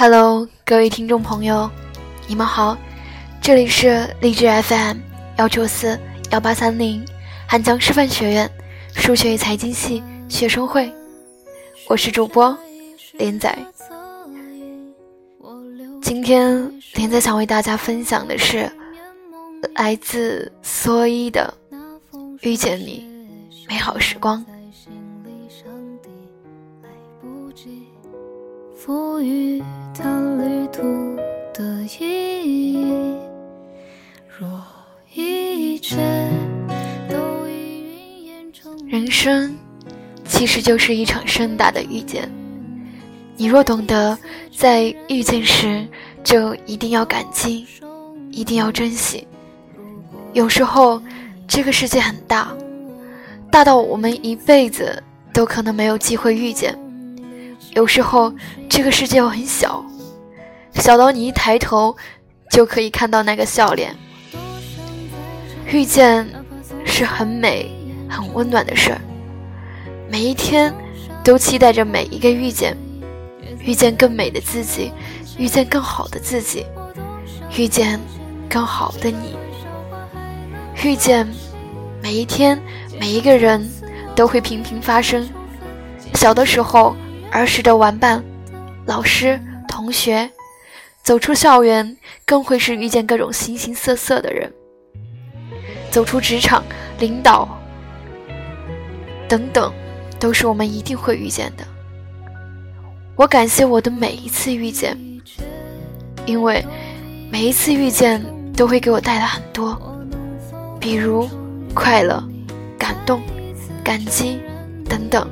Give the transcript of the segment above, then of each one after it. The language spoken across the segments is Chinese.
Hello，各位听众朋友，你们好，这里是励志 FM 幺九四幺八三零汉江师范学院数学与财经系学生会，我是主播连仔。今天连仔想为大家分享的是来自蓑衣的《遇见你》，美好时光。赋予它旅途的意义。若一切都已云烟成人生其实就是一场盛大的遇见。你若懂得在遇见时就一定要感激，一定要珍惜。有时候这个世界很大，大到我们一辈子都可能没有机会遇见。有时候，这个世界很小，小到你一抬头就可以看到那个笑脸。遇见是很美、很温暖的事儿，每一天都期待着每一个遇见，遇见更美的自己，遇见更好的自己，遇见更好的你，遇见每一天每一个人都会频频发生。小的时候。儿时的玩伴、老师、同学，走出校园，更会是遇见各种形形色色的人；走出职场，领导等等，都是我们一定会遇见的。我感谢我的每一次遇见，因为每一次遇见都会给我带来很多，比如快乐、感动、感激等等。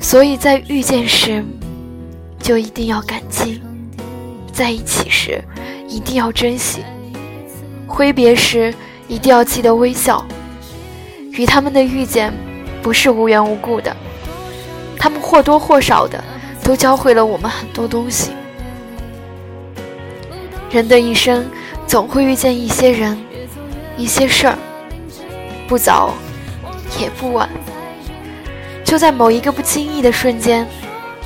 所以在遇见时，就一定要感激；在一起时，一定要珍惜；挥别时，一定要记得微笑。与他们的遇见，不是无缘无故的，他们或多或少的都教会了我们很多东西。人的一生，总会遇见一些人，一些事儿，不早，也不晚。就在某一个不经意的瞬间，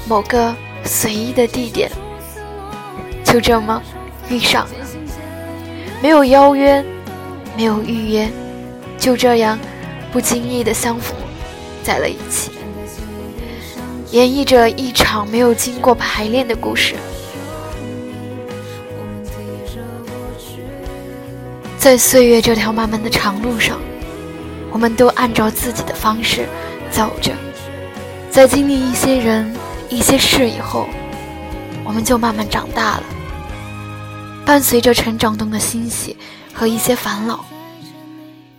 某个随意的地点，就这么遇上了。没有邀约，没有预约，就这样不经意的相逢在了一起，演绎着一场没有经过排练的故事。在岁月这条漫漫的长路上，我们都按照自己的方式走着。在经历一些人、一些事以后，我们就慢慢长大了。伴随着成长中的欣喜和一些烦恼，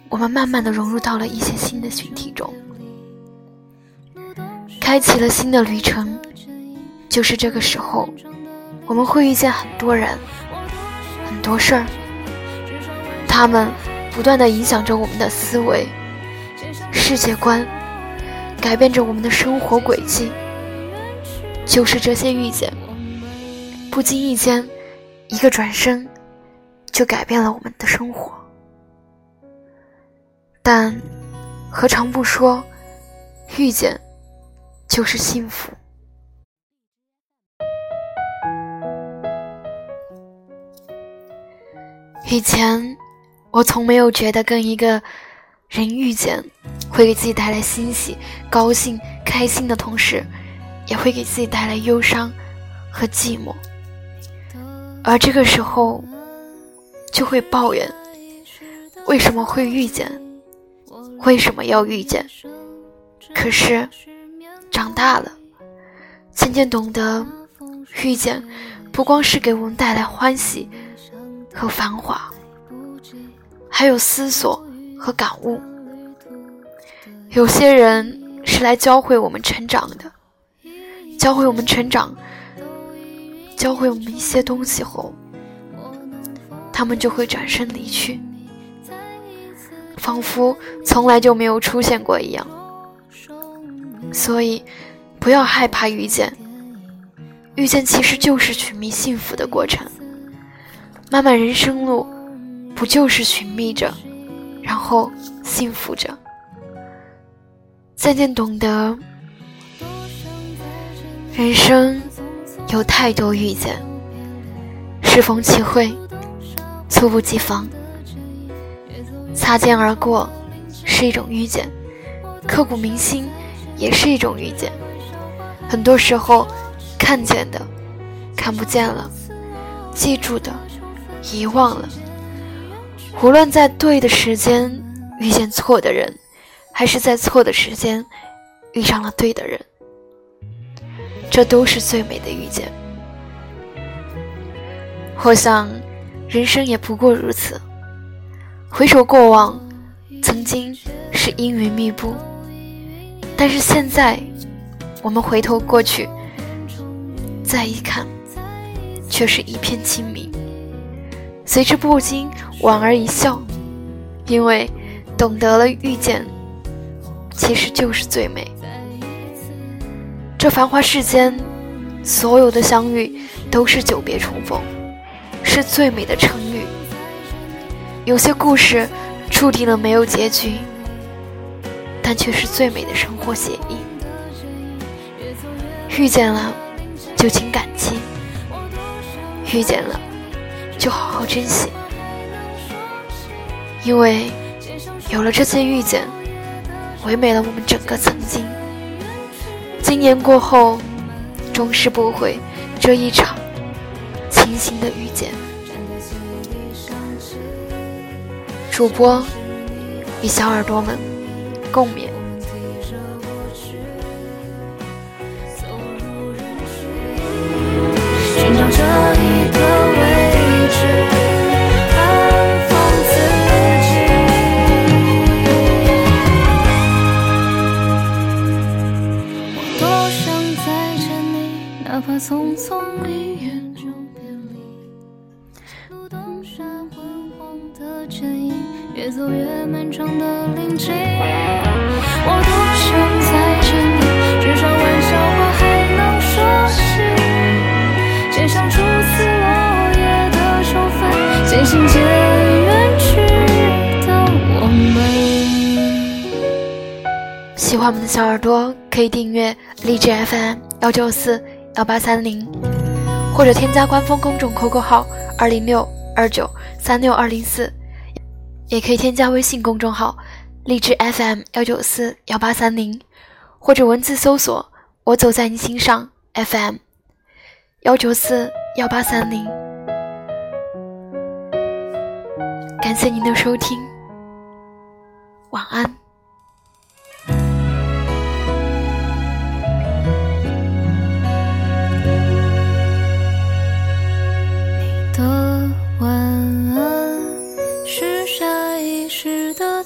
我们慢慢的融入到了一些新的群体中，开启了新的旅程。就是这个时候，我们会遇见很多人、很多事儿，他们不断的影响着我们的思维、世界观。改变着我们的生活轨迹，就是这些遇见，不经意间，一个转身，就改变了我们的生活。但，何尝不说，遇见就是幸福？以前，我从没有觉得跟一个。人遇见，会给自己带来欣喜、高兴、开心的同时，也会给自己带来忧伤和寂寞。而这个时候，就会抱怨：为什么会遇见？为什么要遇见？可是，长大了，渐渐懂得，遇见不光是给我们带来欢喜和繁华，还有思索。和感悟，有些人是来教会我们成长的，教会我们成长，教会我们一些东西后，他们就会转身离去，仿佛从来就没有出现过一样。所以，不要害怕遇见，遇见其实就是寻觅幸福的过程。漫漫人生路，不就是寻觅着？然后幸福着，渐渐懂得，人生有太多遇见，适逢其会，猝不及防，擦肩而过是一种遇见，刻骨铭心也是一种遇见。很多时候，看见的看不见了，记住的遗忘了。无论在对的时间遇见错的人，还是在错的时间遇上了对的人，这都是最美的遇见。我想，人生也不过如此。回首过往，曾经是阴云密布，但是现在。我们回头过去，再一看，却是一片清明。随之不禁莞尔一笑，因为懂得了遇见，其实就是最美。这繁华世间，所有的相遇都是久别重逢，是最美的成语。有些故事注定了没有结局，但却是最美的生活写意。遇见了，就请感激；遇见了，就好好珍惜。因为有了这些遇见，唯美了我们整个曾经。今年过后，终是不悔这一场清新的遇见。主播与小耳朵们共勉。匆匆一眼就别离，不懂沙昏黄的剪影，越走越漫长的林径。我多想再见你，至少玩笑话还能说起。街上初次落叶的秋分，渐行渐远去的我们。喜欢我们的小耳朵，可以订阅荔枝 FM 幺九四。幺八三零，或者添加官方公众 QQ 号二零六二九三六二零四，也可以添加微信公众号荔枝 FM 幺九四幺八三零，或者文字搜索“我走在你心上 FM 幺九四幺八三零”。感谢您的收听，晚安。